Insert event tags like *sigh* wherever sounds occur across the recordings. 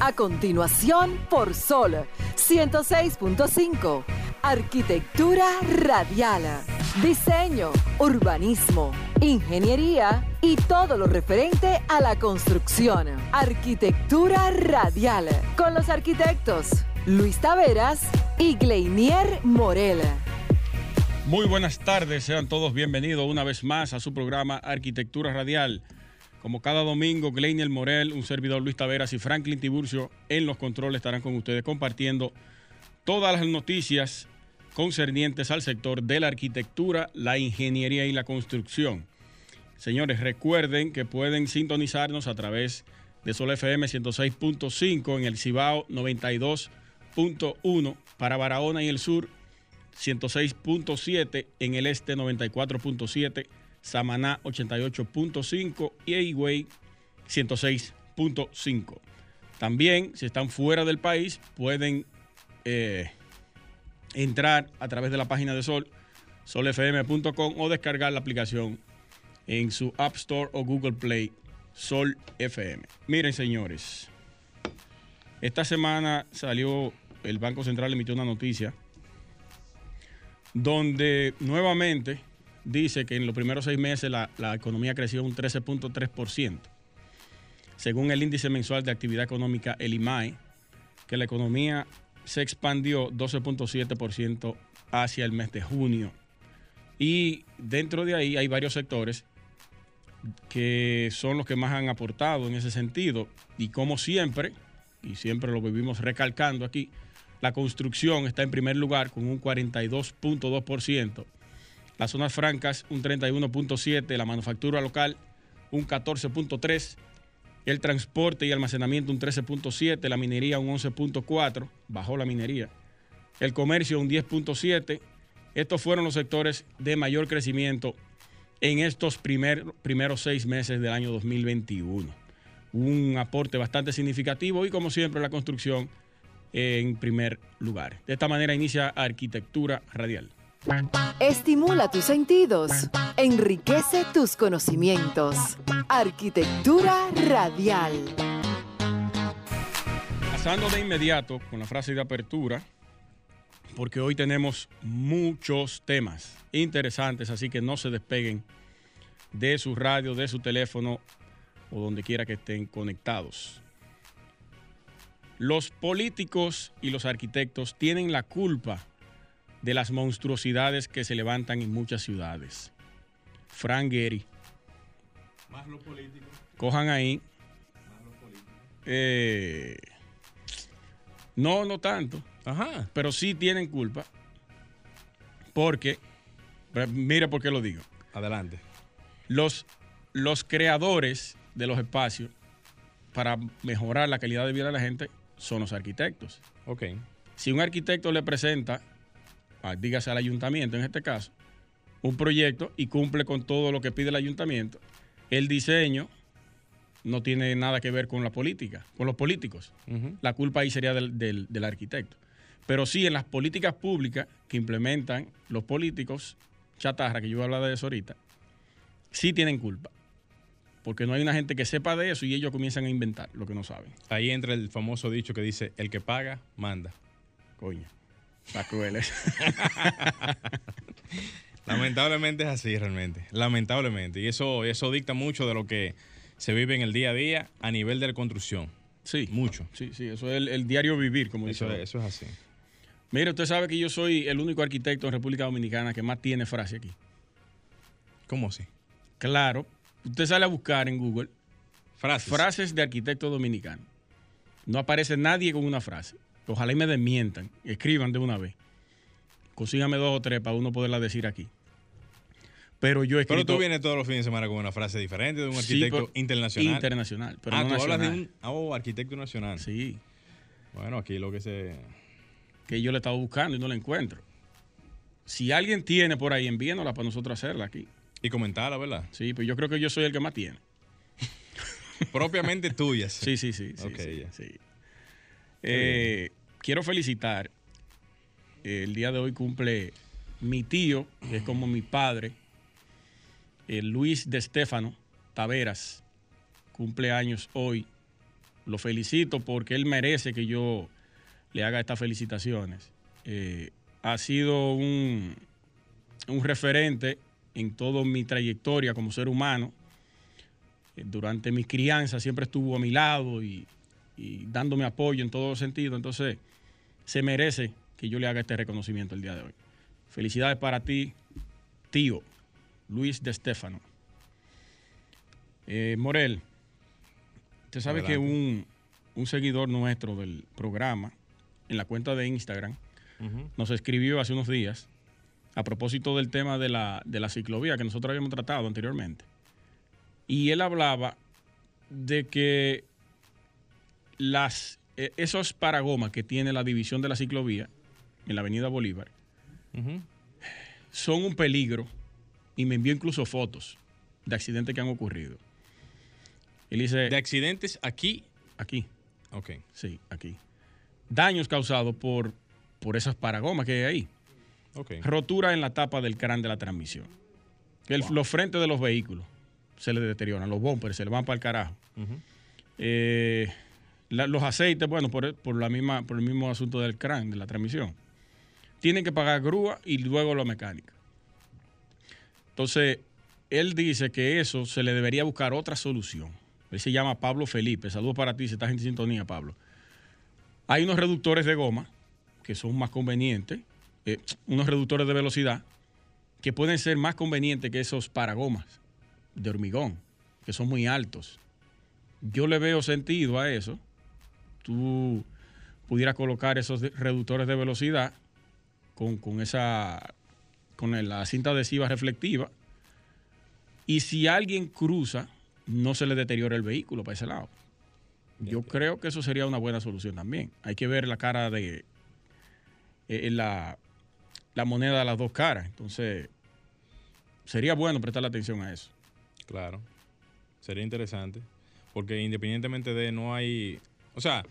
A continuación, por Sol 106.5. Arquitectura radial. Diseño, urbanismo, ingeniería y todo lo referente a la construcción. Arquitectura radial. Con los arquitectos Luis Taveras y Gleinier Morel. Muy buenas tardes, sean todos bienvenidos una vez más a su programa Arquitectura Radial. Como cada domingo, Gleinier Morel, un servidor Luis Taveras y Franklin Tiburcio en los controles estarán con ustedes compartiendo todas las noticias concernientes al sector de la arquitectura, la ingeniería y la construcción. Señores, recuerden que pueden sintonizarnos a través de Sol FM 106.5 en el Cibao 92.1 para Barahona y el sur 106.7 en el este 94.7 Samaná 88.5 y Higüey 106.5. También, si están fuera del país, pueden eh, entrar a través de la página de Sol, solfm.com o descargar la aplicación en su App Store o Google Play, Sol FM. Miren, señores, esta semana salió, el Banco Central emitió una noticia donde nuevamente dice que en los primeros seis meses la, la economía creció un 13.3%. Según el índice mensual de actividad económica, el IMAE, que la economía se expandió 12.7% hacia el mes de junio. Y dentro de ahí hay varios sectores que son los que más han aportado en ese sentido. Y como siempre, y siempre lo vivimos recalcando aquí, la construcción está en primer lugar con un 42.2%. Las zonas francas un 31.7%, la manufactura local un 14.3%, el transporte y almacenamiento un 13.7%, la minería un 11.4%, bajó la minería, el comercio un 10.7%. Estos fueron los sectores de mayor crecimiento en estos primer, primeros seis meses del año 2021. Un aporte bastante significativo y como siempre la construcción en primer lugar. De esta manera inicia Arquitectura Radial. Estimula tus sentidos, enriquece tus conocimientos. Arquitectura Radial. Pasando de inmediato con la frase de apertura, porque hoy tenemos muchos temas interesantes, así que no se despeguen de su radio, de su teléfono o donde quiera que estén conectados. Los políticos y los arquitectos tienen la culpa de las monstruosidades que se levantan en muchas ciudades. Frank Gehry. Más los políticos. Cojan ahí. Más los políticos. Eh, no, no tanto. Ajá. Pero sí tienen culpa. Porque, mire por qué lo digo. Adelante. Los, los creadores de los espacios para mejorar la calidad de vida de la gente son los arquitectos. Ok. Si un arquitecto le presenta, a, dígase al ayuntamiento en este caso, un proyecto y cumple con todo lo que pide el ayuntamiento, el diseño no tiene nada que ver con la política, con los políticos. La culpa ahí sería del, del- del arquitecto. Pero sí en las políticas públicas que implementan los políticos, chatarra, que yo voy a hablar de eso ahorita, sí tienen culpa. Porque no hay una gente que sepa de eso y ellos comienzan a inventar lo que no saben. Ahí entra el famoso dicho que dice, el que paga, manda. Coño. Está cruel eso. *laughs* Lamentablemente es así realmente. Lamentablemente. Y eso, eso dicta mucho de lo que se vive en el día a día a nivel de la construcción. Sí. Mucho. Sí, sí, eso es el, el diario vivir, como dice. Eso, ahora. eso es así. Mire, usted sabe que yo soy el único arquitecto en República Dominicana que más tiene frase aquí. ¿Cómo así? Claro. Usted sale a buscar en Google Frases. frases de arquitecto dominicano. No aparece nadie con una frase. Ojalá y me desmientan. Escriban de una vez. Consígame dos o tres para uno poderla decir aquí. Pero yo he Pero escrito tú vienes todos los fines de semana con una frase diferente de un Sí, arquitecto pero- internacional. internacional. Pero ah, no tú hablas de un oh, arquitecto nacional. Sí, Bueno, aquí lo que se... que yo le estaba buscando y no la encuentro. Si alguien tiene por ahí, envíenosla para nosotros hacerla aquí. Y comentarla, ¿verdad? Sí, pues yo creo que yo soy el que más tiene. Propiamente *laughs* tuyas. Sí, sí, sí. sí, Ok, sí, ya. sí. Eh, quiero felicitar. eh, el día de hoy cumple mi tío, que es como mi padre, el Luis de Stefano Taveras. Cumple años hoy. lo felicito porque él merece que yo le haga estas felicitaciones. Eh, ha sido un, un referente en toda mi trayectoria como ser humano. Eh, Durante mi crianza siempre estuvo a mi lado y, y dándome apoyo en todo sentido. Entonces, se merece que yo le haga este reconocimiento el día de hoy. Felicidades para ti, tío Luis de Stefano. Eh, Morel, usted sabe que un, un seguidor nuestro del programa, en la cuenta de Instagram, nos escribió hace unos días a propósito del tema de la, de la ciclovía que nosotros habíamos tratado anteriormente. Y él hablaba de que las, esos paragomas que tiene la división de la ciclovía en la avenida Bolívar son un peligro y me envió incluso fotos de accidentes que han ocurrido. Él dice, De accidentes aquí. aquí, Ok. sí, aquí. Daños causados por, por esas paragomas que hay ahí. Ok. rotura en la tapa del crán de la transmisión. El- Los frentes de los vehículos se le deterioran, los bumpers se le van para el carajo. Eh, los aceites, bueno, por, por la misma, por el mismo asunto del crán, de la transmisión. Tienen que pagar grúa y luego la mecánica. Entonces, él dice que eso se le debería buscar otra solución. Él se llama Pablo Felipe. Saludos para ti si estás en sintonía, Pablo. Hay unos reductores de goma que son más convenientes, eh, unos reductores de velocidad que pueden ser más convenientes que esos paragomas de hormigón, que son muy altos. Yo le veo sentido a eso. Tú pudieras colocar esos reductores de velocidad con, con esa con la cinta adhesiva reflectiva. Y si alguien cruza, no se le deteriora el vehículo para ese lado. Yo creo que eso sería una buena solución también. Hay que ver la cara de eh, la, la moneda de las dos caras. Entonces, sería bueno prestarle atención a eso. Claro. Sería interesante. Porque independientemente de no hay. O sea,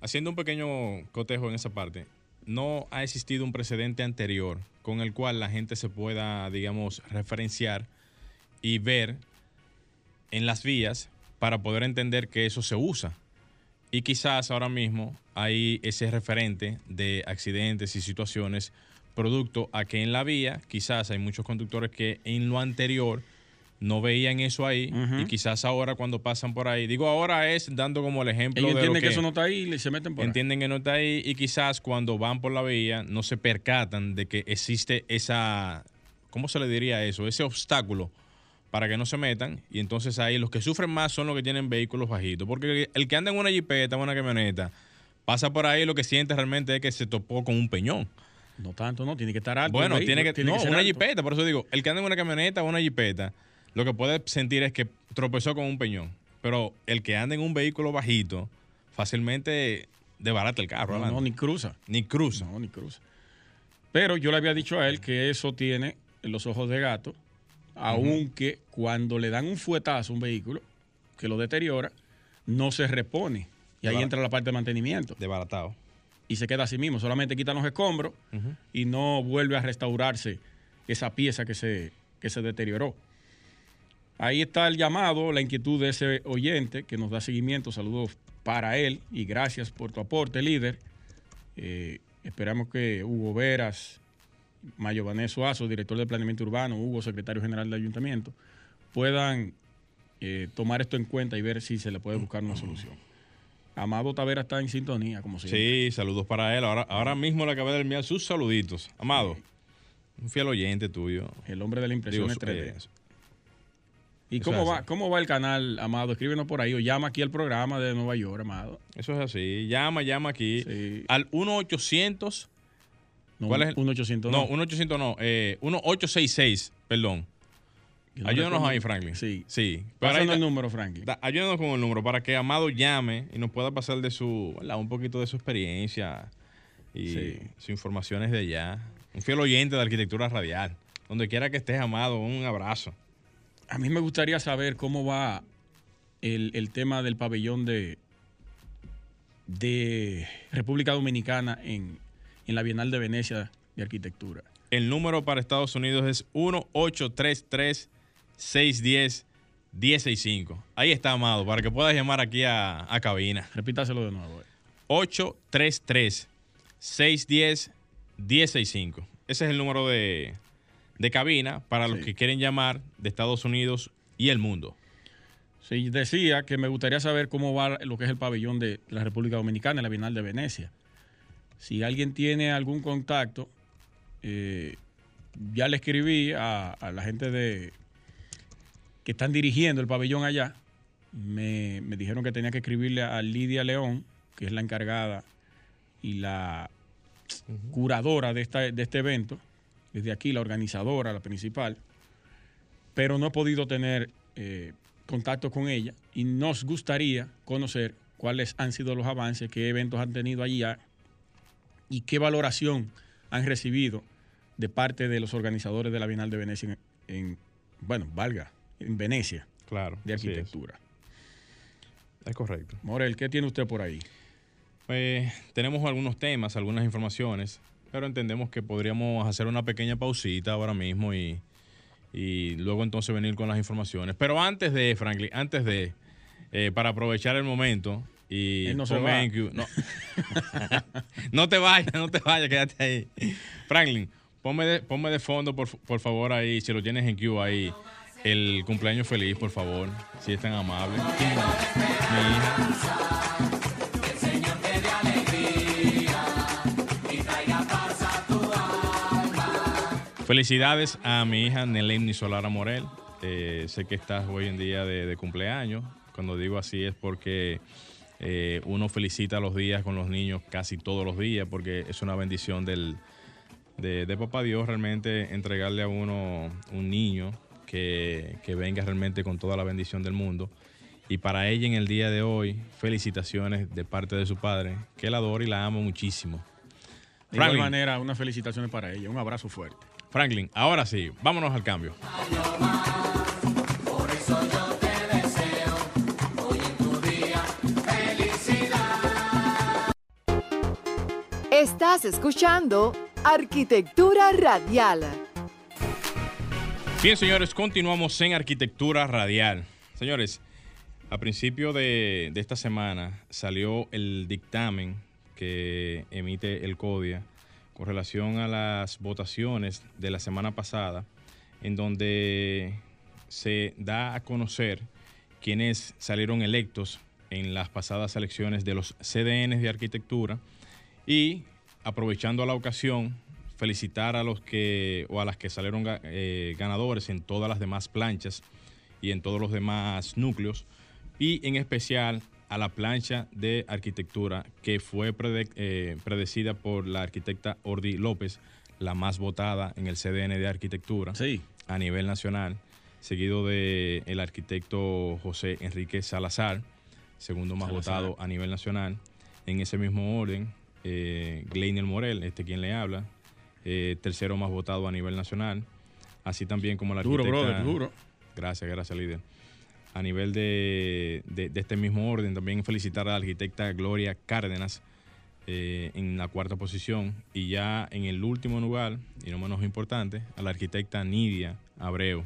haciendo un pequeño cotejo en esa parte, no ha existido un precedente anterior con el cual la gente se pueda, digamos, referenciar y ver en las vías para poder entender que eso se usa. Y quizás ahora mismo hay ese referente de accidentes y situaciones producto a que en la vía quizás hay muchos conductores que en lo anterior no veían eso ahí y quizás ahora cuando pasan por ahí, digo ahora es dando como el ejemplo Ellos de lo entienden que, que eso no está ahí y se meten por ahí. entienden que no está ahí y quizás cuando van por la vía no se percatan de que existe esa, ¿cómo se le diría eso? Ese obstáculo para que no se metan y entonces ahí los que sufren más son los que tienen vehículos bajitos, porque el que anda en una jipeta, en una camioneta, pasa por ahí lo que siente realmente es que se topó con un peñón. No tanto, no, tiene que estar alto. Bueno, tiene que, vehículo, no, ser una alto. jipeta, por eso digo, el que anda en una camioneta o una jipeta, lo que puede sentir es que tropezó con un peñón, pero el que anda en un vehículo bajito fácilmente desbarata el carro, No, ni cruza. ni cruza. No, ni cruza. Pero yo le había dicho a él que eso tiene los ojos de gato, aunque cuando le dan un fuetazo a un vehículo que lo deteriora, no se repone. Y ahí entra la parte de mantenimiento. Desbaratado. Y se queda así mismo. Solamente quitan los escombros y no vuelve a restaurarse esa pieza que se, que se deterioró. Ahí está el llamado, la inquietud de ese oyente que nos da seguimiento. Saludos para él y gracias por tu aporte, líder. Eh, esperamos que Hugo Veras, Mayo Vaneso Azo, director de Planeamiento Urbano, Hugo, secretario general del Ayuntamiento, puedan eh, tomar esto en cuenta y ver si se le puede buscar una solución. Amado Tavera está en sintonía, como siempre. Sí, saludos para él. Ahora, ahora mismo le acabé de enviar sus saluditos. Amado, un fiel oyente tuyo. El hombre de la impresión Digo, 3D. eh, ¿Y Eso cómo va, así. cómo va el canal, Amado? Escríbenos por ahí o llama aquí al programa de Nueva York, Amado. eso es así. Llama, llama aquí Sí. al 1-800. No, ¿Cuál es el- 1-800 No, 1-800 no. Eh, 1-866, perdón. No Ayúdanos ahí, Franklin. Sí. Sí. Pero ahí el número, Franklin. da- ayúdanos con el número para que Amado llame y nos pueda pasar de su, ¿verdad? un poquito de su experiencia y Sí. sus informaciones de allá. Un fiel oyente de arquitectura radial. Donde quiera que estés, Amado, un abrazo. A mí me gustaría saber cómo va el, el tema del pabellón de, de República Dominicana en, en la Bienal de Venecia de Arquitectura. El número para Estados Unidos es 1065. Ahí está, Amado, para que puedas llamar aquí a, a cabina. Repítaselo de nuevo. eh. 833-610-1065. Ese es el número de, de cabina para los Sí. que quieren llamar de Estados Unidos y el mundo. Sí, decía que me gustaría saber cómo va lo que es el pabellón de la República Dominicana, la Bienal de Venecia. Si alguien tiene algún contacto, eh, ya le escribí a, a la gente de que están dirigiendo el pabellón allá. Me, me dijeron que tenía que escribirle a Lidia León, que es la encargada y la curadora de, esta, de este evento, desde aquí la organizadora, la principal, pero no he podido tener eh, contacto con ella y nos gustaría conocer cuáles han sido los avances, qué eventos han tenido allá y qué valoración han recibido de parte de los organizadores de la Bienal de Venecia en, en- bueno, valga, en Venecia, Claro. de es. arquitectura. Es correcto. Morel, ¿qué tiene usted por ahí? Eh, tenemos algunos temas, algunas informaciones, pero entendemos que podríamos hacer una pequeña pausita ahora mismo y, y luego entonces venir con las informaciones. Pero antes de, Franklin, antes de, eh, para aprovechar el momento y Él no se va. no. *laughs* no te vayas, no te vayas, quédate ahí. Franklin, ponme de, ponme de fondo, por, por favor, ahí, si lo tienes en queue ahí, el cumpleaños feliz, por favor, si es tan amable. Mi hija. Felicidades a mi hija Neleni Solara Morel. Eh, sé que estás hoy en día de, de cumpleaños. Cuando digo así es porque eh, uno felicita los días con los niños casi todos los días porque es una bendición del, de, de Papá Dios realmente entregarle a uno un niño que, que venga realmente con toda la bendición del mundo. Y para ella en el día de hoy, felicitaciones de parte de su padre, que la adora y la amo muchísimo. De igual manera, unas felicitaciones para ella, un abrazo fuerte. Franklin, ahora sí, vámonos al cambio. Estás escuchando Arquitectura Radial. Bien, señores, continuamos en Arquitectura Radial. Señores, a principio de, de esta semana salió el dictamen que emite el CODIA con relación a las votaciones de la semana pasada, en donde se da a conocer quienes salieron electos en las pasadas elecciones de los CDNs de arquitectura y aprovechando la ocasión felicitar a los que o a las que salieron eh, ganadores en todas las demás planchas y en todos los demás núcleos y en especial a la plancha de arquitectura que fue prede- eh, predecida por la arquitecta Ordi López, la más votada en el CDN de arquitectura Sí, a nivel nacional, seguido de el arquitecto José Enrique Salazar, segundo más Salazar. votado a nivel nacional. En ese mismo orden, eh, Gleiner Morel, este quien le habla, eh, tercero más votado a nivel nacional. Así también como la duro, arquitecta... brother, duro. Gracias, gracias, líder. A nivel de, de- de este mismo orden, también felicitar a la arquitecta Gloria Cárdenas eh, en la cuarta posición. Y ya en el último lugar, y no menos importante, a la arquitecta Nidia Abreu.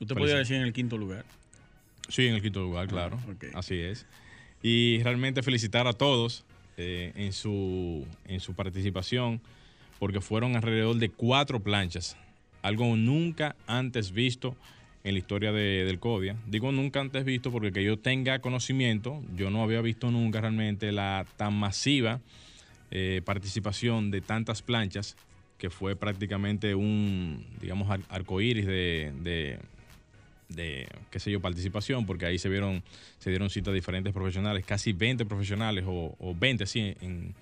Usted podría decir en el quinto lugar. Sí, en el quinto lugar, claro. ok. Así es. Y realmente felicitar a todos eh, en, su, en su participación, porque fueron alrededor de cuatro planchas, algo nunca antes visto en la historia de- del CODIA. Digo nunca antes visto porque que yo tenga conocimiento, yo no había visto nunca realmente la tan masiva eh, participación de tantas planchas, que fue prácticamente un, digamos, ar- arcoíris de, de, de, qué sé yo, participación, porque ahí se vieron, se dieron citas diferentes profesionales, casi 20 profesionales, o, o 20, sí, en,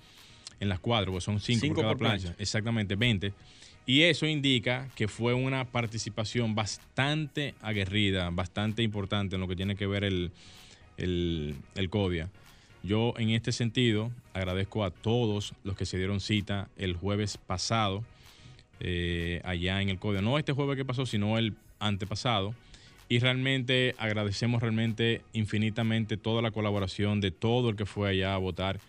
en las cuatro, pues son 5 Cinco por cada por plancha. plancha. Exactamente, 20. Y eso indica que fue una participación bastante aguerrida, bastante importante en lo que tiene que ver el, el, el CODIA. Yo en este sentido agradezco a todos los que se dieron cita el jueves pasado eh, allá en el CODIA. No este jueves que pasó, sino el antepasado. Y realmente agradecemos realmente infinitamente toda la colaboración de todo el que fue allá a votar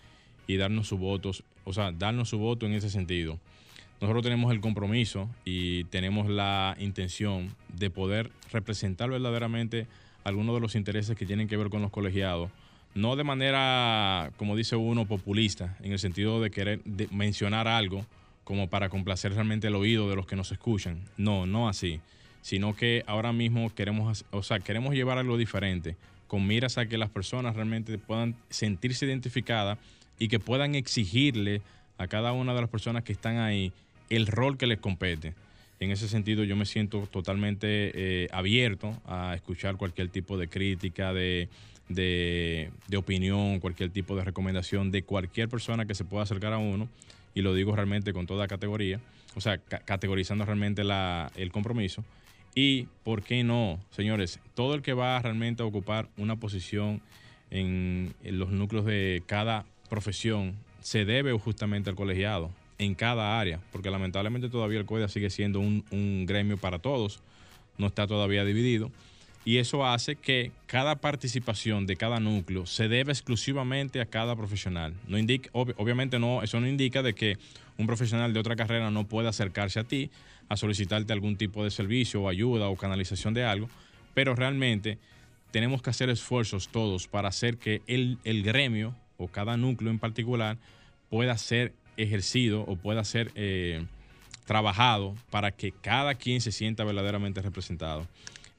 y darnos sus votos, o sea, darnos su voto en ese sentido. Nosotros tenemos el compromiso y tenemos la intención de poder representar verdaderamente algunos de los intereses que tienen que ver con los colegiados, no de manera, como dice uno, populista, en el sentido de querer mencionar algo como para complacer realmente el oído de los que nos escuchan. No, no así, sino que ahora mismo queremos, o sea, queremos llevar algo diferente, con miras a que las personas realmente puedan sentirse identificadas y que puedan exigirle a cada una de las personas que están ahí el rol que les compete. En ese sentido, yo me siento totalmente eh, abierto a escuchar cualquier tipo de crítica, de, de, opinión, cualquier tipo de recomendación de cualquier persona que se pueda acercar a uno, y lo digo realmente con toda categoría, o sea, ca categorizando realmente el compromiso. Y, ¿por qué no, señores? Todo el que va realmente a ocupar una posición en los núcleos de cada profesión se debe justamente al colegiado en cada área, porque lamentablemente todavía el CODIA sigue siendo un, un, gremio para todos, no está todavía dividido, y eso hace que cada participación de cada núcleo se debe exclusivamente a cada profesional. No indica, ob, obviamente no, eso no indica de que un profesional de otra carrera no pueda acercarse a ti a solicitarte algún tipo de servicio o ayuda o canalización de algo, pero realmente tenemos que hacer esfuerzos todos para hacer que el, el gremio o cada núcleo en particular pueda ser ejercido o pueda ser eh, trabajado para que cada quien se sienta verdaderamente representado.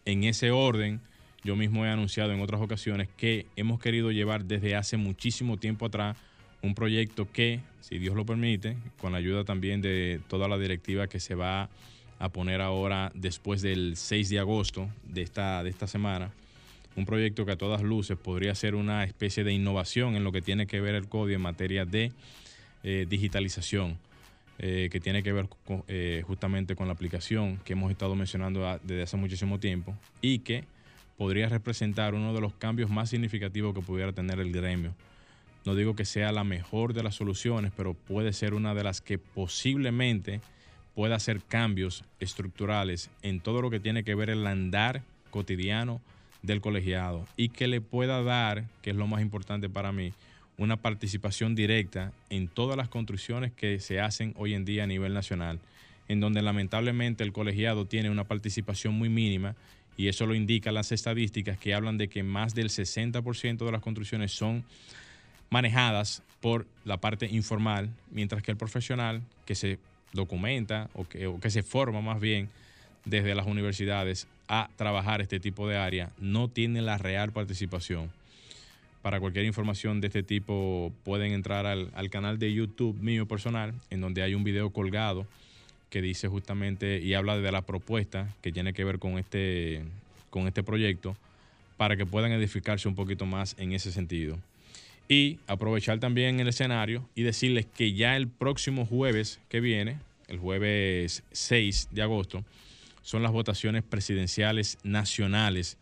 En ese orden, yo mismo he anunciado en otras ocasiones que hemos querido llevar desde hace muchísimo tiempo atrás un proyecto que, si Dios lo permite, con la ayuda también de toda la directiva que se va a poner ahora después del 6 de agosto de esta, de esta semana, un proyecto que a todas luces podría ser una especie de innovación en lo que tiene que ver el código en materia de eh, digitalización, eh, que tiene que ver eh, justamente con la aplicación que hemos estado mencionando desde hace muchísimo tiempo y que podría representar uno de los cambios más significativos que pudiera tener el gremio. No digo que sea la mejor de las soluciones, pero puede ser una de las que posiblemente pueda hacer cambios estructurales en todo lo que tiene que ver el andar cotidiano del colegiado y que le pueda dar, que es lo más importante para mí, una participación directa en todas las construcciones que se hacen hoy en día a nivel nacional, en donde lamentablemente el colegiado tiene una participación muy mínima y eso lo indican las estadísticas que hablan de que más del 60% de las construcciones son manejadas por la parte informal, mientras que el profesional que se documenta o que, o que se forma más bien desde las universidades a trabajar este tipo de área no tiene la real participación. Para cualquier información de este tipo pueden entrar al, al, canal de YouTube mío personal, en donde hay un video colgado que dice justamente y habla de la propuesta que tiene que ver con este, con este proyecto para que puedan edificarse un poquito más en ese sentido. Y aprovechar también el escenario y decirles que ya el próximo jueves que viene, el jueves 6 de agosto, son las votaciones presidenciales nacionales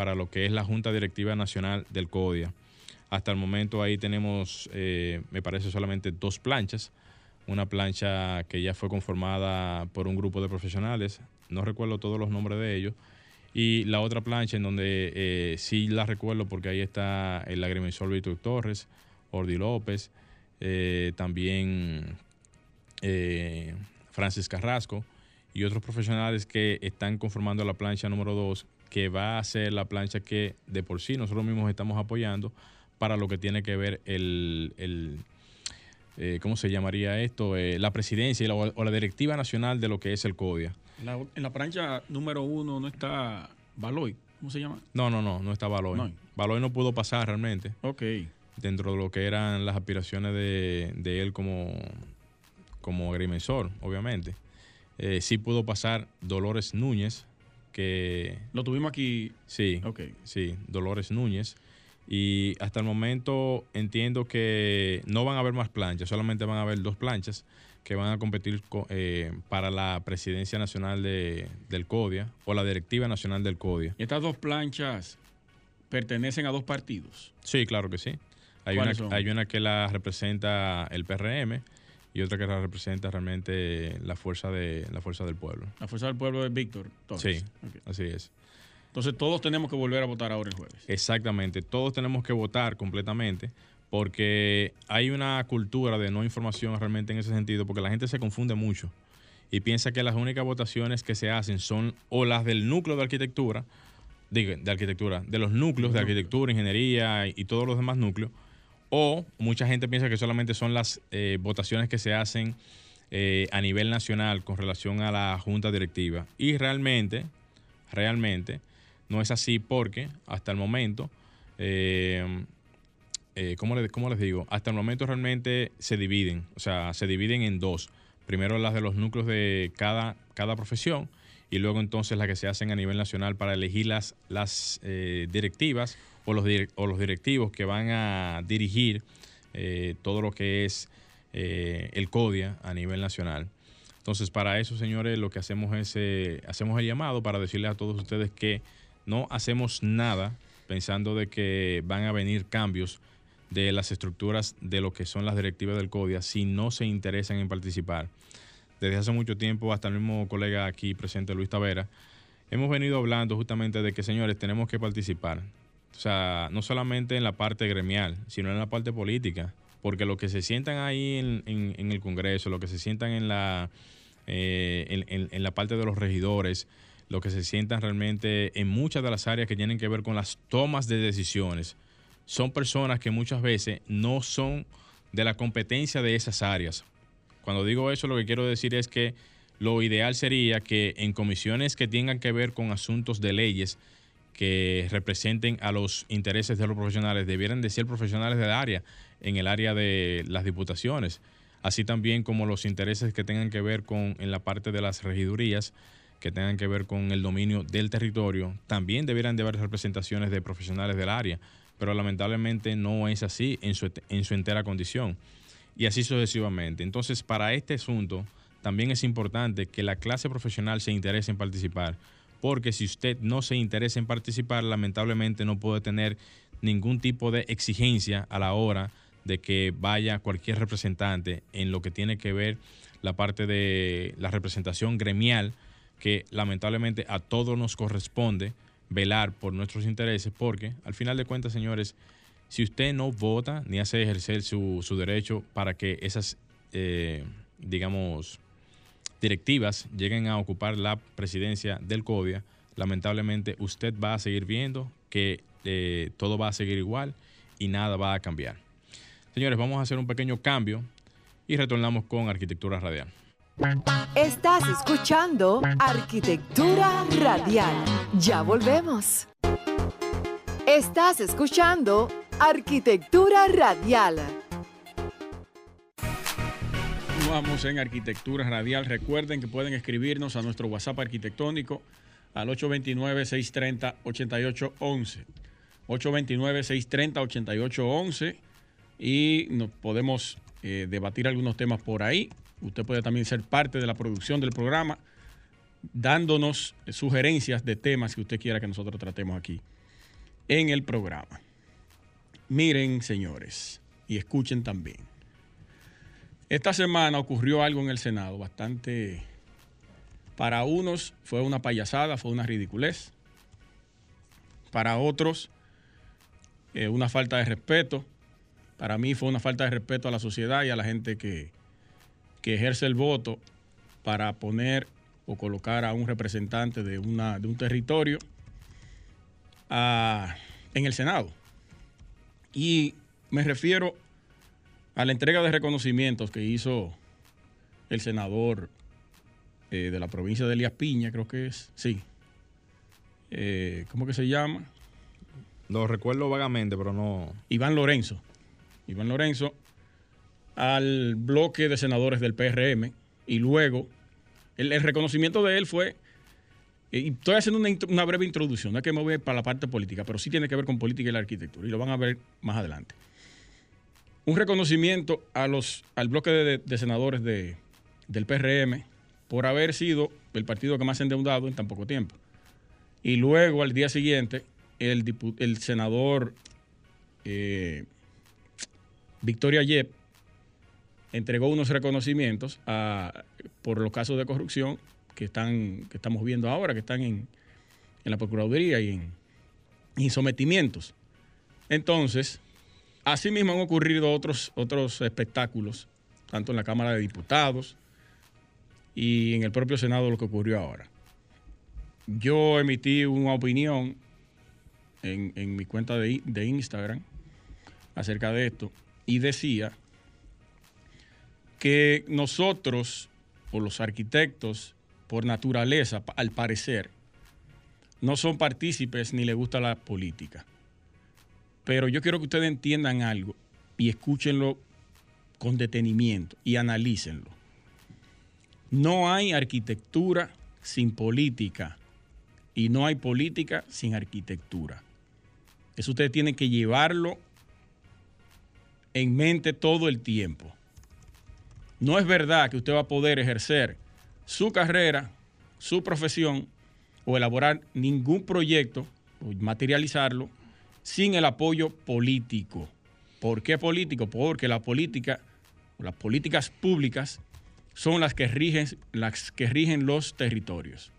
para lo que es la Junta Directiva Nacional del CODIA. Hasta el momento ahí tenemos, eh, me parece, solamente dos planchas. Una plancha que ya fue conformada por un grupo de profesionales, no recuerdo todos los nombres de ellos, y la otra plancha en donde eh, sí la recuerdo porque ahí está el agrimensor Víctor Torres, Ordi López, eh, también Francis Carrasco y otros profesionales que están conformando la plancha número 2, que va a ser la plancha que de por sí nosotros mismos estamos apoyando para lo que tiene que ver el, el eh, ¿cómo se llamaría esto? Eh, la presidencia la, o la directiva nacional de lo que es el CODIA. La, en la plancha número uno no está Baloy, ¿cómo se llama? No, no, no, no está Baloy. No. Baloy no pudo pasar realmente. Ok. Dentro de lo que eran las aspiraciones de, de él como, como agrimensor, obviamente. Eh, sí pudo pasar Dolores Núñez, que... Lo tuvimos aquí. Sí, okay. sí, Dolores Núñez. Y hasta el momento entiendo que no van a haber más planchas, solamente van a haber dos planchas que van a competir eh, para la presidencia nacional de, del CODIA o la directiva nacional del CODIA. ¿Y estas dos planchas pertenecen a dos partidos? Sí, claro que sí. Hay una, hay una que la representa el PRM y otra que representa realmente la fuerza de la fuerza del pueblo. La fuerza del pueblo es Víctor. Sí, okay. así es. Entonces todos tenemos que volver a votar ahora el jueves. Exactamente, todos tenemos que votar completamente porque hay una cultura de no información realmente en ese sentido, porque la gente se confunde mucho y piensa que las únicas votaciones que se hacen son o las del núcleo de arquitectura digo, de arquitectura, de los núcleos de arquitectura, ingeniería y todos los demás núcleos, o mucha gente piensa que solamente son las eh, votaciones que se hacen eh, a nivel nacional con relación a la junta directiva. Y realmente, realmente, no es así porque hasta el momento, eh, eh, ¿cómo, le- cómo les digo? Hasta el momento realmente se dividen, o sea, se dividen en dos. Primero las de los núcleos de cada, profesión y luego entonces las que se hacen a nivel nacional para elegir las, directivas o los, directivos que van a dirigir eh, todo lo que es eh, el CODIA a nivel nacional. Entonces, para eso, señores, lo que hacemos es, eh, hacemos el llamado para decirles a todos ustedes que no hacemos nada pensando de que van a venir cambios de las estructuras de lo que son las directivas del CODIA si no se interesan en participar. Desde hace mucho tiempo, hasta el mismo colega aquí presente, Luis Tavera, hemos venido hablando justamente de que, señores, tenemos que participar. O sea, no solamente en la parte gremial, sino en la parte política. Porque lo que se sientan ahí en, el Congreso, lo que se sientan en la, eh, en- en la parte de los regidores, lo que se sientan realmente en muchas de las áreas que tienen que ver con las tomas de decisiones, son personas que muchas veces no son de la competencia de esas áreas. Cuando digo eso, lo que quiero decir es que lo ideal sería que en comisiones que tengan que ver con asuntos de leyes que representen a los intereses de los profesionales debieran de ser profesionales del área, en el área de las diputaciones, así también como los intereses que tengan que ver con en la parte de las regidurías, que tengan que ver con el dominio del territorio, también debieran de haber representaciones de profesionales del área, pero lamentablemente no es así en su, en su entera condición y así sucesivamente. Entonces, para este asunto, también es importante que la clase profesional se interese en participar, porque si usted no se interesa en participar, lamentablemente no puede tener ningún tipo de exigencia a la hora de que vaya cualquier representante en lo que tiene que ver la parte de la representación gremial, que lamentablemente a todos nos corresponde velar por nuestros intereses, porque al final de cuentas, señores, si usted no vota ni hace ejercer su, su derecho para que esas, eh, digamos, directivas lleguen a ocupar la presidencia del CODIA, lamentablemente usted va a seguir viendo que eh, todo va a seguir igual y nada va a cambiar. Señores, vamos a hacer un pequeño cambio y retornamos con Arquitectura Radial. Estás escuchando Arquitectura Radial. Ya volvemos. Estás escuchando Arquitectura Radial. Vamos en Arquitectura Radial. Recuerden que pueden escribirnos a nuestro WhatsApp arquitectónico al 829-630-8811. 829-630-8811 y nos podemos eh, debatir algunos temas por ahí. Usted puede también ser parte de la producción del programa dándonos sugerencias de temas que usted quiera que nosotros tratemos aquí en el programa. Miren, señores, y escuchen también. Esta semana ocurrió algo en el Senado bastante... Para unos fue una payasada, fue una ridiculez. Para otros, eh, una falta de respeto. Para mí fue una falta de respeto a la sociedad y a la gente que, que ejerce el voto para poner o colocar a un representante de, una, de un territorio a- en el Senado. Y me refiero a la entrega de reconocimientos que hizo el senador eh, de la provincia de Elías Piña, creo que es, sí. Eh, ¿Cómo que se llama? Lo recuerdo vagamente, pero no. Iván Lorenzo. Iván Lorenzo al bloque de senadores del PRM y luego el, el reconocimiento de él fue, y estoy haciendo una, una breve introducción, no es que me voy para la parte política, pero sí tiene que ver con política y la arquitectura y lo van a ver más adelante. Un reconocimiento a los, al bloque de, senadores de, del PRM por haber sido el partido que más endeudado en tan poco tiempo. Y luego al día siguiente, el, el senador eh, Victoria Yep entregó unos reconocimientos a- por los casos de corrupción que, están, que estamos viendo ahora, que están en, en la Procuraduría y en, en sometimientos. Entonces, asimismo han ocurrido otros, otros espectáculos, tanto en la Cámara de Diputados y en el propio Senado lo que ocurrió ahora. Yo emití una opinión en, en mi cuenta de, de Instagram acerca de esto y decía que nosotros, o los arquitectos, por naturaleza, al parecer, no son partícipes ni les gusta la política. Pero yo quiero que ustedes entiendan algo y escúchenlo con detenimiento y analícenlo. No hay arquitectura sin política y no hay política sin arquitectura. Eso ustedes tienen que llevarlo en mente todo el tiempo. No es verdad que usted va a poder ejercer su carrera, su profesión o elaborar ningún proyecto o materializarlo sin el apoyo político. ¿Por qué político? Porque la política, las políticas públicas son las que rigen, los territorios.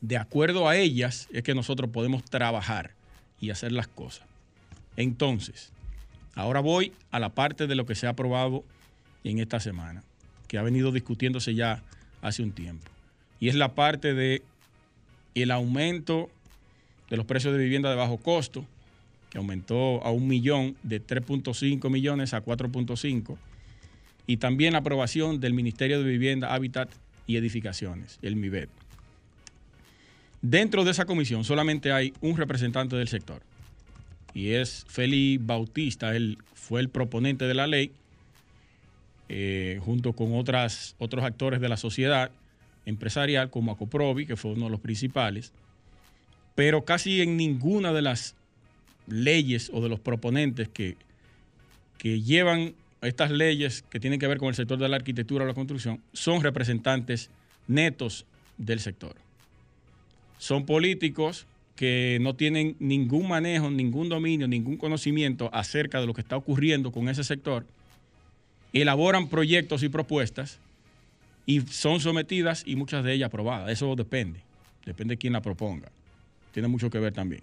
De acuerdo a ellas es que nosotros podemos trabajar y hacer las cosas. Entonces, ahora voy a la parte de lo que se ha aprobado en esta semana, que ha venido discutiéndose ya hace un tiempo. Y es la parte de el aumento de los precios de vivienda de bajo costo, que aumentó a un millón de 3.5 millones a 4.5, y también la aprobación del Ministerio de Vivienda, Hábitat y Edificaciones, el MIBET. Dentro de esa comisión solamente hay un representante del sector, y es Félix Bautista, él fue el proponente de la ley, eh, junto con otras, otros actores de la sociedad empresarial, como Acoprovi, que fue uno de los principales, pero casi en ninguna de las leyes o de los proponentes que, que llevan estas leyes que tienen que ver con el sector de la arquitectura o la construcción son representantes netos del sector. Son políticos que no tienen ningún manejo, ningún dominio, ningún conocimiento acerca de lo que está ocurriendo con ese sector, elaboran proyectos y propuestas y son sometidas y muchas de ellas aprobadas. Eso depende, depende de quién la proponga. Tiene mucho que ver también.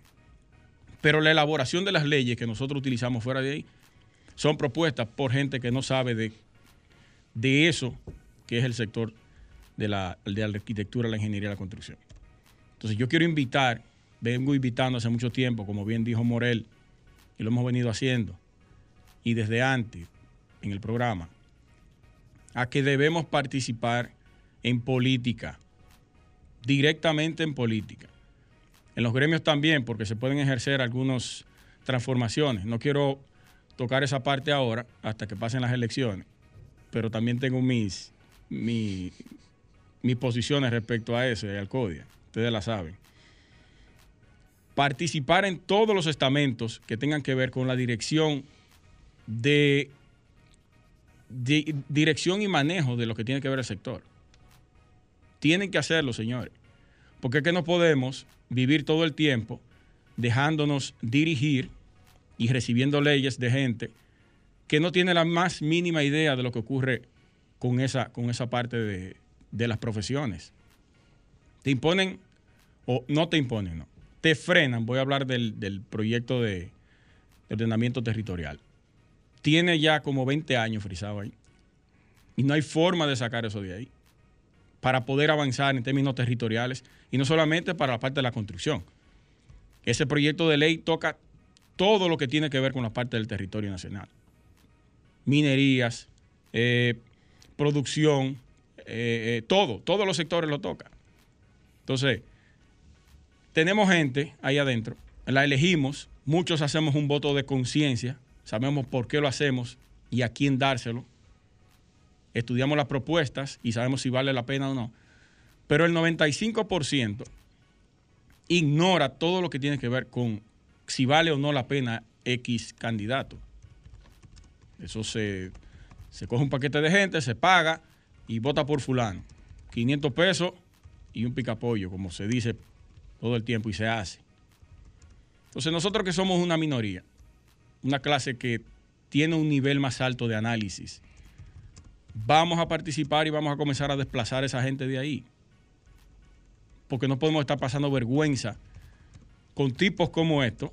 Pero la elaboración de las leyes que nosotros utilizamos fuera de ahí son propuestas por gente que no sabe de, de eso que es el sector de la, de la arquitectura, la ingeniería y la construcción. Entonces yo quiero invitar, vengo invitando hace mucho tiempo, como bien dijo Morel, y lo hemos venido haciendo, y desde antes en el programa, a que debemos participar en política, directamente en política. En los gremios también, porque se pueden ejercer algunas transformaciones. No quiero tocar esa parte ahora hasta que pasen las elecciones, pero también tengo mis, mi- mis posiciones respecto a eso y al CODIA. Ustedes la saben. Participar en todos los estamentos que tengan que ver con la dirección de dirección y manejo de lo que tiene que ver el sector. Tienen que hacerlo, señores. Porque es que no podemos vivir todo el tiempo dejándonos dirigir y recibiendo leyes de gente que no tiene la más mínima idea de lo que ocurre con esa, con esa parte de, de las profesiones. Te imponen, o no te imponen, no. Te frenan. Voy a hablar del, del proyecto de, de ordenamiento territorial. Tiene ya como 20 años frisado ahí. Y no hay forma de sacar eso de ahí para poder avanzar en términos territoriales y no solamente para la parte de la construcción. Ese proyecto de ley toca todo lo que tiene que ver con la parte del territorio nacional. Minerías, eh, producción, eh, eh, todo, todos los sectores lo toca. Entonces, tenemos gente ahí adentro, la elegimos, muchos hacemos un voto de conciencia, sabemos por qué lo hacemos y a quién dárselo estudiamos las propuestas y sabemos si vale la pena o no. Pero el 95% ignora todo lo que tiene que ver con si vale o no la pena X candidato. Eso se, se coge un paquete de gente, se paga y vota por fulano. 500 pesos y un picapollo, como se dice todo el tiempo y se hace. Entonces nosotros que somos una minoría, una clase que tiene un nivel más alto de análisis, vamos a participar y vamos a comenzar a desplazar a esa gente de ahí. Porque no podemos estar pasando vergüenza con tipos como estos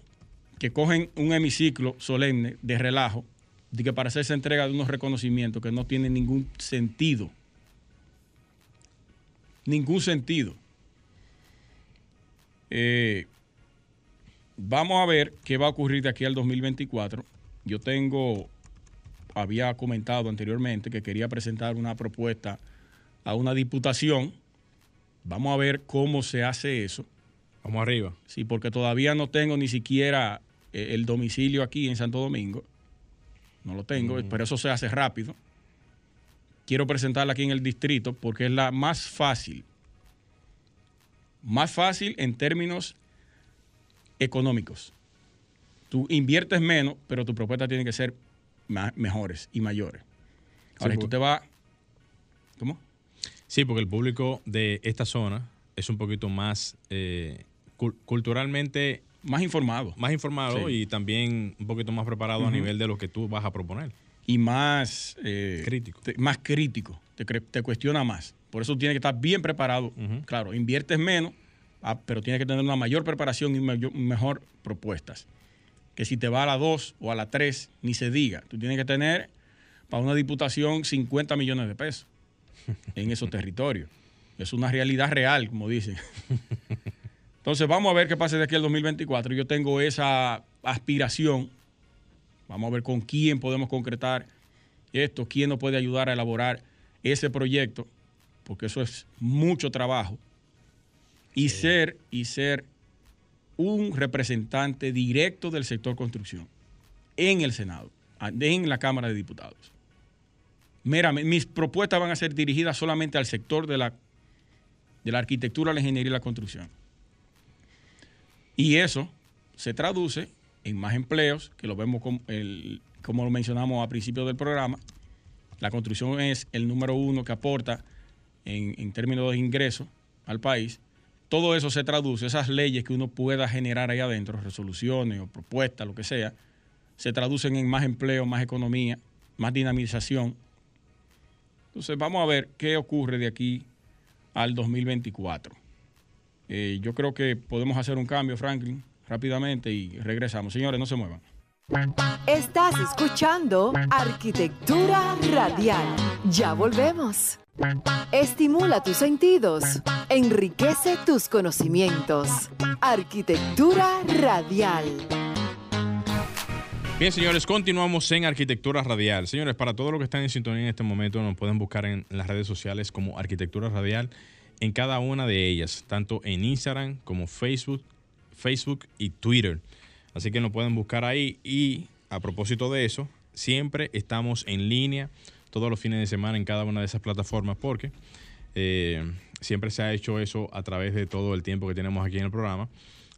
que cogen un hemiciclo solemne de relajo de que para hacerse entrega de unos reconocimientos que no tienen ningún sentido. Ningún sentido. Eh, vamos a ver qué va a ocurrir de aquí al 2024. Yo tengo, había comentado anteriormente que quería presentar una propuesta a una diputación. Vamos a ver cómo se hace eso. Vamos arriba. Sí, porque todavía no tengo ni siquiera eh, el domicilio aquí en Santo Domingo. No lo tengo, pero eso se hace rápido. Quiero presentarla aquí en el distrito porque es la más fácil. Más fácil en términos económicos. Tú inviertes menos, pero tu propuesta tiene que ser mejores y mayores. Ahora, si pues. tú te vas... ¿Cómo? Sí, porque el público de esta zona es un poquito más eh, cul- culturalmente Más informado. más informado Sí. y también un poquito más preparado a nivel de lo que tú vas a proponer. y más eh, Crítico. te- más crítico, te, cuestiona más. Por eso tienes que estar bien preparado. Claro, inviertes menos, ah, pero tienes que tener una mayor preparación y mayor- mejor propuestas. Que si te va a la 2 o a la 3, ni se diga. Tú tienes que tener para una diputación 50 millones de pesos *laughs* en esos territorios. Es una realidad real, como dicen. Entonces, vamos a ver qué pasa de aquí al 2024. Yo tengo esa aspiración. Vamos a ver con quién podemos concretar esto, quién nos puede ayudar a elaborar ese proyecto, porque eso es mucho trabajo. Y ser, y ser un representante directo del sector construcción en el Senado, en la Cámara de Diputados. Mis propuestas van a ser dirigidas solamente al sector de la, de la arquitectura, la ingeniería y la construcción. Y eso se traduce en más empleos, que lo vemos como, como lo mencionamos a principio del programa. La construcción es el número uno que aporta en términos de ingresos al país. Todo eso se traduce, esas leyes que uno pueda generar ahí adentro, resoluciones o propuestas, lo que sea, se traducen en más empleo, más economía, más dinamización. Entonces vamos a ver qué ocurre de aquí al 2024. Eh, yo creo que podemos hacer un cambio, Franklin, rápidamente y regresamos. Señores, no se muevan. Estás escuchando Arquitectura Radial. Ya volvemos. Estimula tus sentidos, enriquece tus conocimientos. Arquitectura Radial. Bien, señores, continuamos en Arquitectura Radial. Señores, para todos los que están en sintonía en este momento, nos pueden buscar en las redes sociales como Arquitectura Radial en cada una de ellas, tanto en Instagram como Facebook, Facebook y Twitter. Así que nos pueden buscar ahí y a propósito de eso, siempre estamos en línea todos los fines de semana en cada una de esas plataformas porque eh, siempre se ha hecho eso a través de todo el tiempo que tenemos aquí en el programa.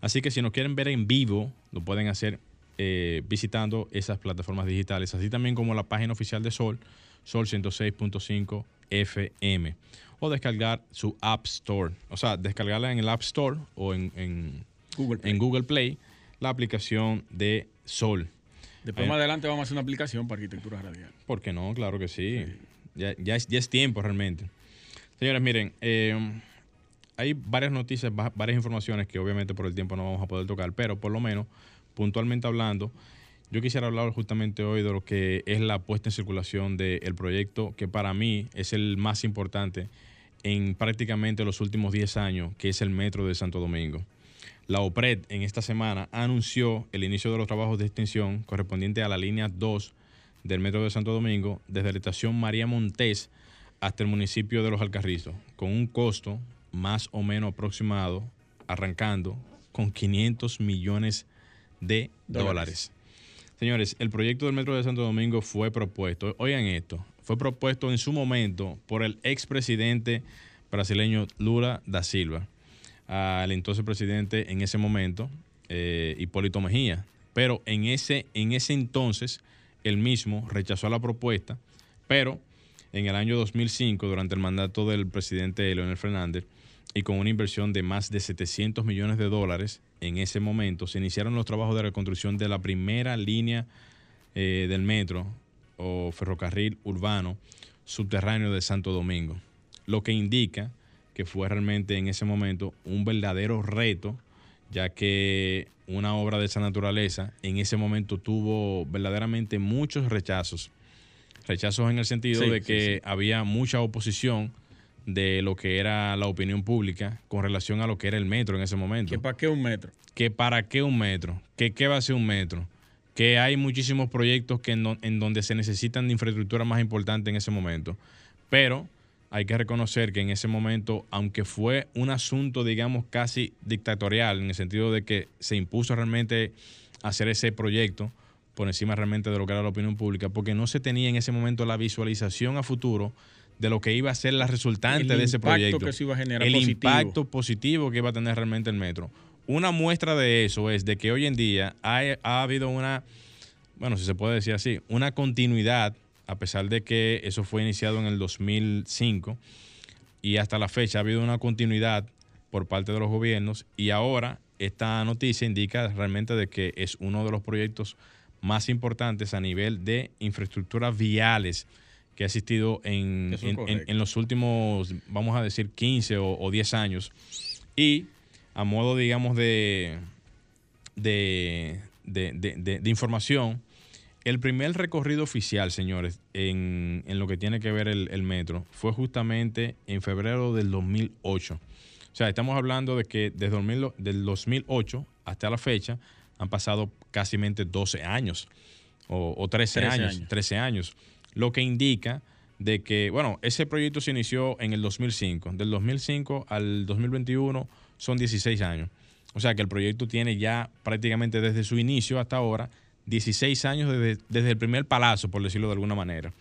Así que si nos quieren ver en vivo, lo pueden hacer eh, visitando esas plataformas digitales, así también como la página oficial de Sol, Sol 106.5 FM, o descargar su App Store, o sea, descargarla en el App Store o en, en- Google Play. en Google Play, la aplicación de Sol. Después Ahí- más adelante vamos a hacer una aplicación para arquitectura radial. ¿Por qué no? Claro que sí. Ya, ya es, ya es tiempo realmente. Señores, miren, eh, hay varias noticias, va- varias informaciones que obviamente por el tiempo no vamos a poder tocar, pero por lo menos, puntualmente hablando, yo quisiera hablar justamente hoy de lo que es la puesta en circulación del proyecto, que para mí es el más importante en prácticamente los últimos 10 años, que es el Metro de Santo Domingo. La OPRED en esta semana anunció el inicio de los trabajos de extensión correspondiente a la línea 2 del Metro de Santo Domingo desde la estación María Montés hasta el municipio de Los Alcarrizos, con un costo más o menos aproximado, arrancando con 500 millones de Dólares. dólares. Señores, el proyecto del Metro de Santo Domingo fue propuesto, oigan esto, fue propuesto en su momento por el expresidente brasileño Lula da Silva al entonces presidente en ese momento, eh, Hipólito Mejía. Pero en ese, en ese entonces, él mismo rechazó la propuesta, pero en el año 2005, durante el mandato del presidente Leonel Fernández, y con una inversión de más de 700 millones de dólares en ese momento, se iniciaron los trabajos de reconstrucción de la primera línea eh, del metro o ferrocarril urbano subterráneo de Santo Domingo, lo que indica que fue realmente en ese momento un verdadero reto, ya que una obra de esa naturaleza en ese momento tuvo verdaderamente muchos rechazos. Rechazos en el sentido Sí, de sí, que sí. había mucha oposición de lo que era la opinión pública con relación a lo que era el metro en ese momento. ¿Que ¿Para qué un metro? que para qué un metro, que qué va a ser un metro, que hay muchísimos proyectos que en, do- en donde se necesitan de infraestructura más importante en ese momento. Pero hay que reconocer que en ese momento, aunque fue un asunto, digamos, casi dictatorial, en el sentido de que se impuso realmente hacer ese proyecto por encima realmente de lo que era la opinión pública, porque no se tenía en ese momento la visualización a futuro de lo que iba a ser la resultante El de ese proyecto. que se iba a generar el positivo. impacto positivo que iba a tener realmente el metro. Una muestra de eso es de que hoy en día hay- ha habido una, bueno, si se puede decir así, una continuidad, a pesar de que eso fue iniciado en el 2005 y hasta la fecha ha habido una continuidad por parte de los gobiernos y ahora esta noticia indica realmente de que es uno de los proyectos más importantes a nivel de infraestructuras viales que ha existido en, en- en- correcto. en los últimos, vamos a decir, 15 o, o 10 años. Y a modo, digamos, de- de- de- de información, el primer recorrido oficial, señores, en, en lo que tiene que ver el, el metro, fue justamente en febrero del 2008. O sea, estamos hablando de que desde 2000 del 2008 hasta la fecha han pasado casi 12 años o, o 13, 13 años, años. 13 años, lo que indica de que, bueno, ese proyecto se inició en el 2005. Del 2005 al 2021 son 16 años. O sea que el proyecto tiene ya prácticamente desde su inicio hasta ahora 16 años desde, desde el primer palazo, por decirlo de alguna manera.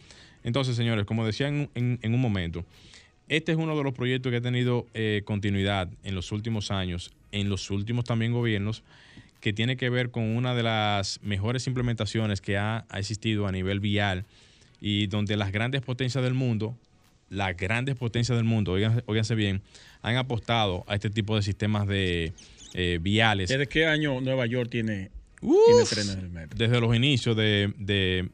Entonces, señores, como decía en, en- en un momento, este es uno de los proyectos que ha tenido eh, continuidad en los últimos años, en los últimos también gobiernos, que tiene que ver con una de las mejores implementaciones que ha, ha existido a nivel vial y donde las grandes potencias del mundo, las grandes potencias del mundo, óiganse, bien, han apostado a este tipo de sistemas de eh, viales ¿Desde qué año Nueva York tiene Uf, del metro? desde los inicios de, de,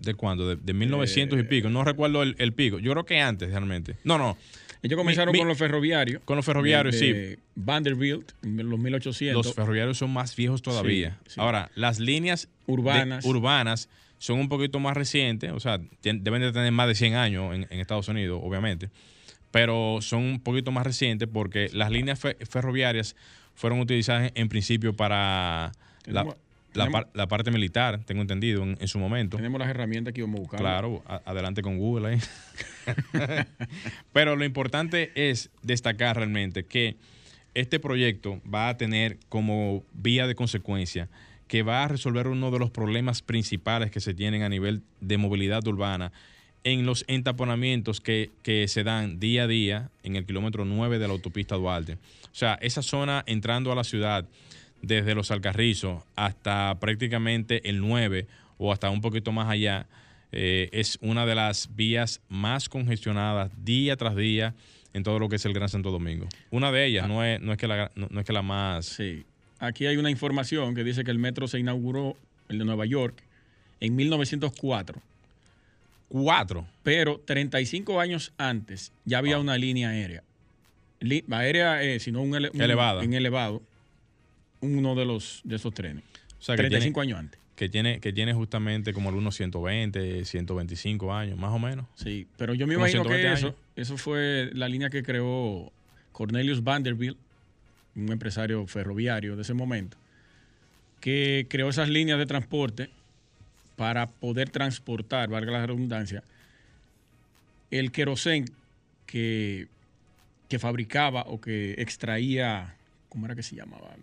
de cuándo, de, de 1900 y pico. No recuerdo el, el pico. Yo creo que antes realmente. No, no. Ellos comenzaron mi- con los ferroviarios. Con los ferroviarios, de- de Vanderbilt, en los 1800. Los ferroviarios son más viejos todavía. Sí, sí. Ahora, las líneas de- Urbanas. urbanas son un poquito más recientes, o sea, deben de tener más de 100 años en, en Estados Unidos, obviamente, pero son un poquito más recientes porque las líneas fe- ferroviarias fueron utilizadas en, en principio para la, la tenemos- par- la parte militar, tengo entendido, en, en su momento. Tenemos las herramientas que íbamos a buscar. Claro, a- adelante con Google ahí. *laughs* *laughs* Pero lo importante es destacar realmente que este proyecto va a tener como vía de consecuencia que va a resolver uno de los problemas principales que se tienen a nivel de movilidad urbana en los entaponamientos que, que se dan día a día en el kilómetro 9 de la autopista Duarte. O sea, esa zona entrando a la ciudad desde los Alcarrizos hasta prácticamente el 9 o hasta un poquito más allá, eh, es una de las vías más congestionadas día tras día en todo lo que es el Gran Santo Domingo. Una de ellas, no, es, no, es que la, no, no es que la más... Sí. Aquí hay una información que dice que el metro se inauguró, el de Nueva York, en 1904. Cuatro. Pero 35 años antes ya había Wow. una línea aérea. Li- aérea, eh, sino un, ele- un- Elevada. En elevado. Uno de los de esos trenes. O sea, que 35 tiene, años antes. que, tiene, que tiene justamente como algunos 120, 125 años, más o menos. Sí, pero yo me Como imagino que 120 eso, eso fue la línea que creó Cornelius Vanderbilt, un empresario ferroviario de ese momento, que creó esas líneas de transporte para poder transportar, valga la redundancia, el querosén que, que fabricaba o que extraía, ¿cómo era que se llamaba?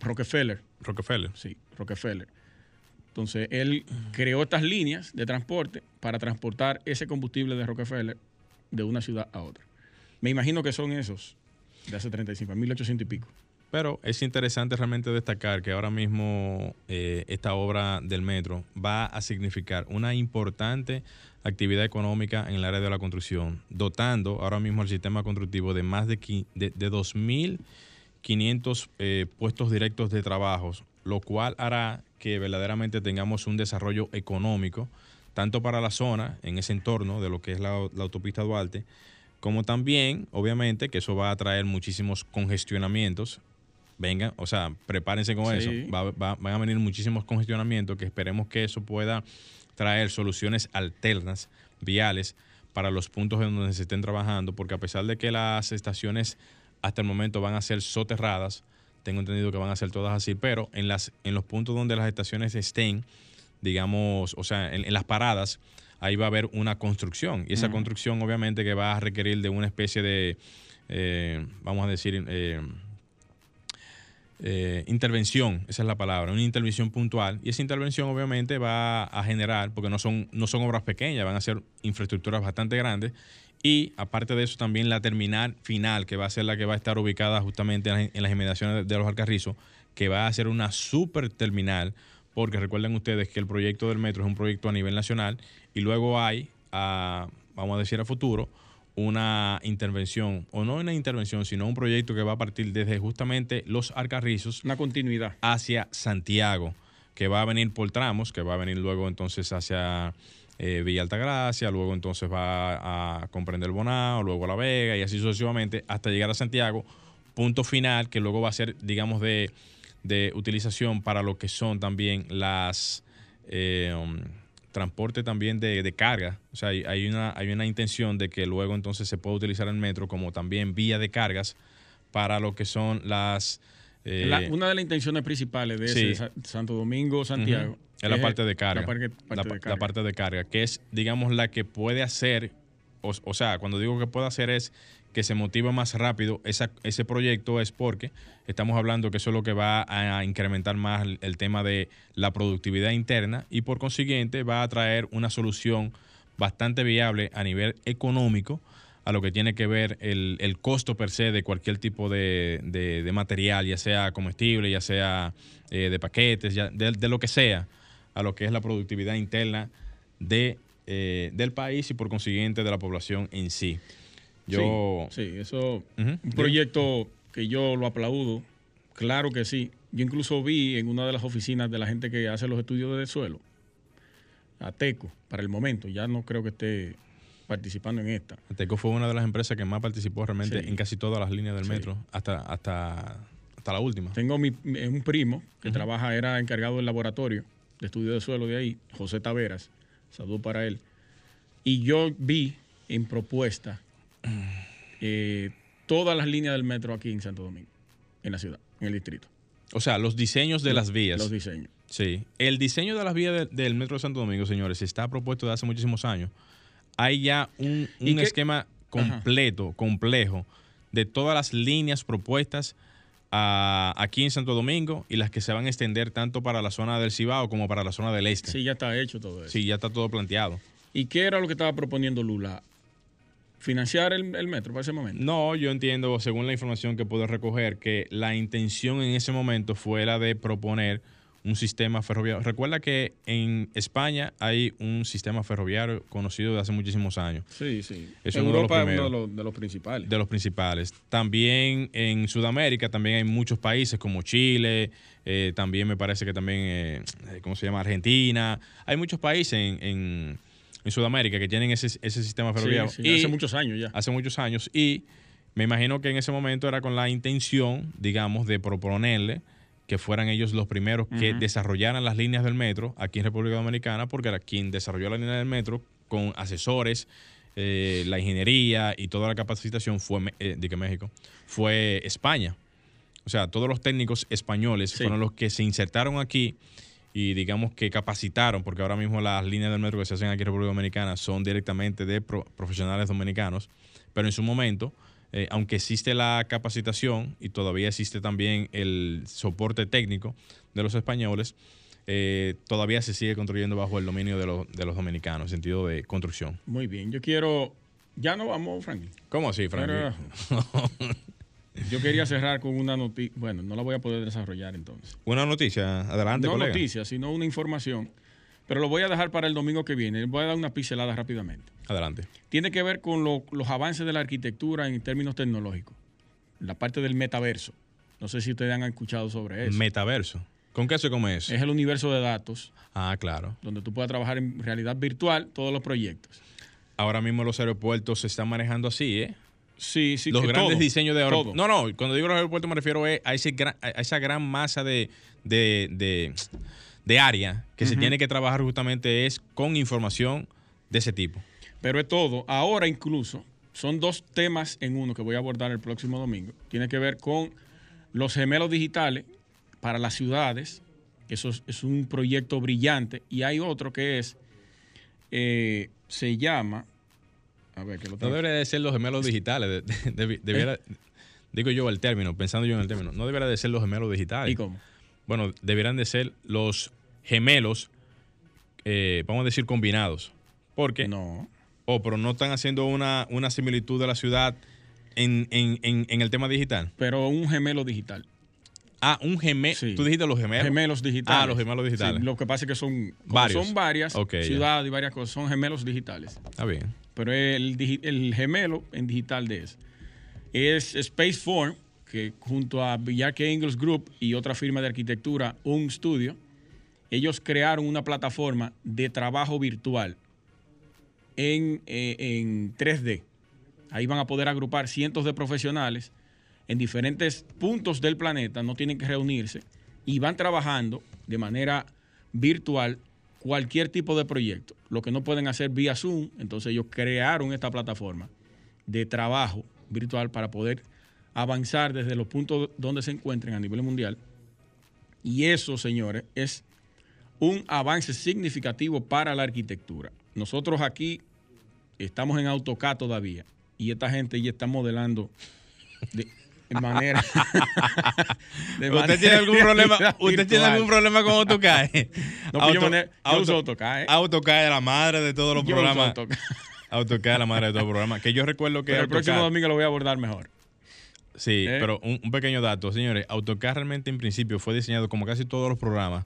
Rockefeller. Rockefeller. Sí, Rockefeller. Entonces, él creó estas líneas de transporte para transportar ese combustible de Rockefeller de una ciudad a otra. Me imagino que son esos de hace 35, 1800 y pico. Pero es interesante realmente destacar que ahora mismo eh, esta obra del metro va a significar una importante actividad económica en el área de la construcción, dotando ahora mismo el sistema constructivo de más de, qui- de, de 2.500 eh, puestos directos de trabajos, lo cual hará que verdaderamente tengamos un desarrollo económico, tanto para la zona, en ese entorno de lo que es la, la autopista Duarte, como también, obviamente, que eso va a traer muchísimos congestionamientos. Vengan, o sea, prepárense con Sí. eso. Va- va- van a venir muchísimos congestionamientos que esperemos que eso pueda traer soluciones alternas, viales, para los puntos en donde se estén trabajando, porque a pesar de que las estaciones hasta el momento van a ser soterradas, tengo entendido que van a ser todas así, pero en, las, en los puntos donde las estaciones estén, digamos, o sea, en, en las paradas, ahí va a haber una construcción. Y esa construcción obviamente que va a requerir de una especie de, eh, vamos a decir, eh, eh, intervención, esa es la palabra, una intervención puntual. Y esa intervención obviamente va a generar, porque no son, no son obras pequeñas, van a ser infraestructuras bastante grandes. Y aparte de eso también la terminal final, que va a ser la que va a estar ubicada justamente en las, inmediaciones de, los Alcarrizos, que va a ser una super terminal, porque recuerden ustedes que el proyecto del metro es un proyecto a nivel nacional y luego hay, vamos a decir a futuro, una intervención, o no una intervención, sino un proyecto que va a partir desde justamente los Alcarrizos Una continuidad. hacia Santiago, que va a venir por tramos, que va a venir luego entonces hacia eh, Villa Altagracia, luego entonces va a comprender Bonao, luego La Vega y así sucesivamente hasta llegar a Santiago, punto final que luego va a ser, digamos, de, de utilización para lo que son también las... eh, um, transporte también de, de carga. O sea, hay, una, hay una intención de que luego entonces se pueda utilizar el metro como también vía de cargas para lo que son las... eh, La- una de las intenciones principales de sí. ese Sa- Santo Domingo, Santiago. Es la parte de carga. La parte, parte la, de la carga. parte de carga, que es, digamos, la que puede hacer, o, o sea, cuando digo que puede hacer es que se motiva más rápido esa, ese proyecto es porque estamos hablando que eso es lo que va a incrementar más el, el tema de la productividad interna y por consiguiente va a traer una solución bastante viable a nivel económico a lo que tiene que ver el, el costo per se de cualquier tipo de, de- de material, ya sea comestible, ya sea eh, de paquetes, ya, de, de lo que sea, a lo que es la productividad interna de, eh, del país y por consiguiente de la población en sí. Yo, Sí, sí, eso. Ujú. Un proyecto que yo lo aplaudo, claro que sí. Yo incluso vi en una de las oficinas de la gente que hace los estudios del suelo, Ateco, para el momento, ya no creo que esté participando en esta. Teco fue una de las empresas que más participó realmente Sí. en casi todas las líneas del Sí. metro, hasta, hasta, hasta la última. Tengo mi, un primo que trabaja, era encargado del laboratorio de estudio de suelo de ahí, José Taveras, saludo para él. Y yo vi en propuesta eh, todas las líneas del metro aquí en Santo Domingo, en la ciudad, en el distrito. O sea, los diseños de las vías. Los diseños. Sí, el diseño de las vías de- del Metro de Santo Domingo, señores, está propuesto de hace muchísimos años. Hay ya un, ¿Y un esquema completo, complejo, de todas las líneas propuestas a- aquí en Santo Domingo y las que se van a extender tanto para la zona del Cibao como para la zona del este. Sí, ya está hecho todo eso. Sí, ya está todo planteado. ¿Y qué era lo que estaba proponiendo Lula? ¿Financiar el, el metro para ese momento? No, yo entiendo, según la información que puedo recoger, que la intención en ese momento fue la de proponer un sistema ferroviario. Recuerda que en España hay un sistema ferroviario conocido de hace muchísimos años, Sí, sí. Es En uno de los Europa es uno de los, de los principales. de los principales. También en Sudamérica también hay muchos países como Chile, eh, también me parece que también, eh, ¿cómo se llama? Argentina. Hay muchos países en, en- en Sudamérica que tienen ese, ese sistema Sí, ferroviario. sí, Y- hace muchos años ya. hace muchos años y me imagino que en ese momento era con la intención, digamos, de proponerle que fueran ellos los primeros que desarrollaran las líneas del metro aquí en República Dominicana, porque era quien desarrolló la línea del metro con asesores, eh, la ingeniería y toda la capacitación fue eh, de que México, fue España. O sea, todos los técnicos españoles Sí. fueron los que se insertaron aquí y digamos que capacitaron, porque ahora mismo las líneas del metro que se hacen aquí en República Dominicana son directamente de pro- profesionales dominicanos, pero en su momento, eh, aunque existe la capacitación y todavía existe también el soporte técnico de los españoles, eh, todavía se sigue construyendo bajo el dominio de, los- de los dominicanos, en sentido de construcción. Muy bien. Yo quiero. Ya no vamos, Franklin. ¿Cómo así, Frank? Pero- *laughs* Yo quería cerrar con una noticia. Bueno, no la voy a poder desarrollar entonces. Una noticia, adelante, no colega. noticia, sino una información. Pero lo voy a dejar para el domingo que viene. Voy a dar una pincelada rápidamente. Adelante. Tiene que ver con lo- los avances de la arquitectura en términos tecnológicos. La parte del metaverso. No sé si ustedes han escuchado sobre eso. Metaverso. ¿Con qué se come eso? es el universo de datos Ah, claro. donde tú puedas trabajar en realidad virtual todos los proyectos. Ahora mismo los aeropuertos se están manejando así, ¿eh? Sí, sí. los que grandes todo, diseños de aeropuertos. No, no, cuando digo los aeropuertos me refiero es a, ese gran- a esa gran masa de, de, de, de área que se tiene que trabajar justamente es con información de ese tipo. Pero es todo. Ahora incluso son dos temas en uno que voy a abordar el próximo domingo. Tiene que ver con Los gemelos digitales para las ciudades, eso es, es un proyecto brillante. Y hay otro que es, eh, se llama, a ver, que lo No tengo- debería de ser los gemelos digitales. de- *laughs* debiera- digo yo el término, pensando yo en el término. No debería de ser los gemelos digitales. ¿Y cómo? Bueno, deberían de ser los gemelos, eh, vamos a decir, combinados. Porque, No. oh, pero no están haciendo una, una similitud de la ciudad en, en- en- en el tema digital. Pero un gemelo digital. Ah, un gemelo. Sí. Tú dijiste los gemelos. Gemelos digitales. Ah, los gemelos digitales. Sí, lo que pasa es que son, Varios. son varias Ok, ya. ciudades y varias cosas, son gemelos digitales. Está bien. Pero el, el gemelo en digital de eso es Spaceform, que junto a Villarque Ingles Group y otra firma de arquitectura, un estudio, ellos crearon una plataforma de trabajo virtual en, eh, en 3D. Ahí van a poder agrupar cientos de profesionales en diferentes puntos del planeta, no tienen que reunirse y van trabajando de manera virtual cualquier tipo de proyecto. Lo que no pueden hacer vía Zoom, entonces ellos crearon esta plataforma de trabajo virtual para poder avanzar desde los puntos donde se encuentren a nivel mundial. Y eso, señores, es un avance significativo para la arquitectura. Nosotros aquí estamos en AutoCAD todavía y esta gente ya está modelando de, de *laughs* manera. *laughs* de ¿Usted manera tiene algún problema? *laughs* ¿Usted tiene algún problema con AutoCAD? No, pues yo manejo- yo uso AutoCAD, ¿eh? AutoCAD es la madre de todos los Yo uso programas. AutoCAD. AutoCAD es la madre de todos los programas. Que yo recuerdo que Pero el próximo domingo lo voy a abordar mejor. Sí, ¿Eh? pero un, un pequeño dato, señores. AutoCAD realmente en principio fue diseñado como casi todos los programas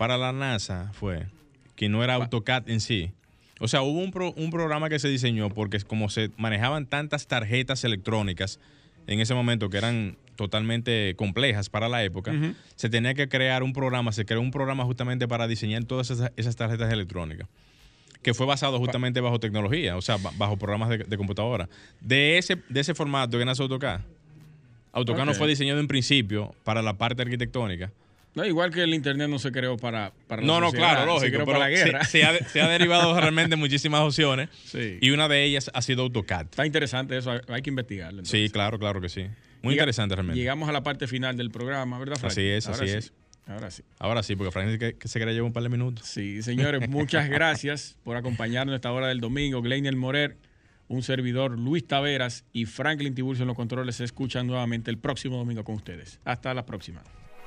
para la NASA, fue que no era AutoCAD en sí. O sea, hubo un, pro- un programa que se diseñó porque como se manejaban tantas tarjetas electrónicas en ese momento que eran totalmente complejas para la época, se tenía que crear un programa, se creó un programa justamente para diseñar todas esas, esas tarjetas electrónicas que fue basado justamente bajo tecnología, o sea, ba- bajo programas de, de computadora. De ese, de ese formato que nace AutoCAD. AutoCAD no fue diseñado en principio para la parte arquitectónica. No, igual que el internet no se creó para, para la No, no, sociedad, claro, se lógico. creó pero para la se- guerra. Se, ha, se ha derivado *laughs* realmente en muchísimas opciones Sí. y una de ellas ha sido AutoCAD. Está interesante eso, hay- que investigarlo. Sí, claro, claro que sí. Muy Llega- interesante realmente. Llegamos a la parte final del programa, ¿verdad, Frank? Así es, Ahora así sí, es. Ahora sí. Ahora sí, porque Francis que, que se quería llevar un par de minutos. Sí, señores, muchas *laughs* gracias por acompañarnos a esta hora del domingo. Gleinier Morer, un servidor, Luis Taveras y Franklin Tiburcio en los controles se escuchan nuevamente el próximo domingo con ustedes. Hasta la próxima.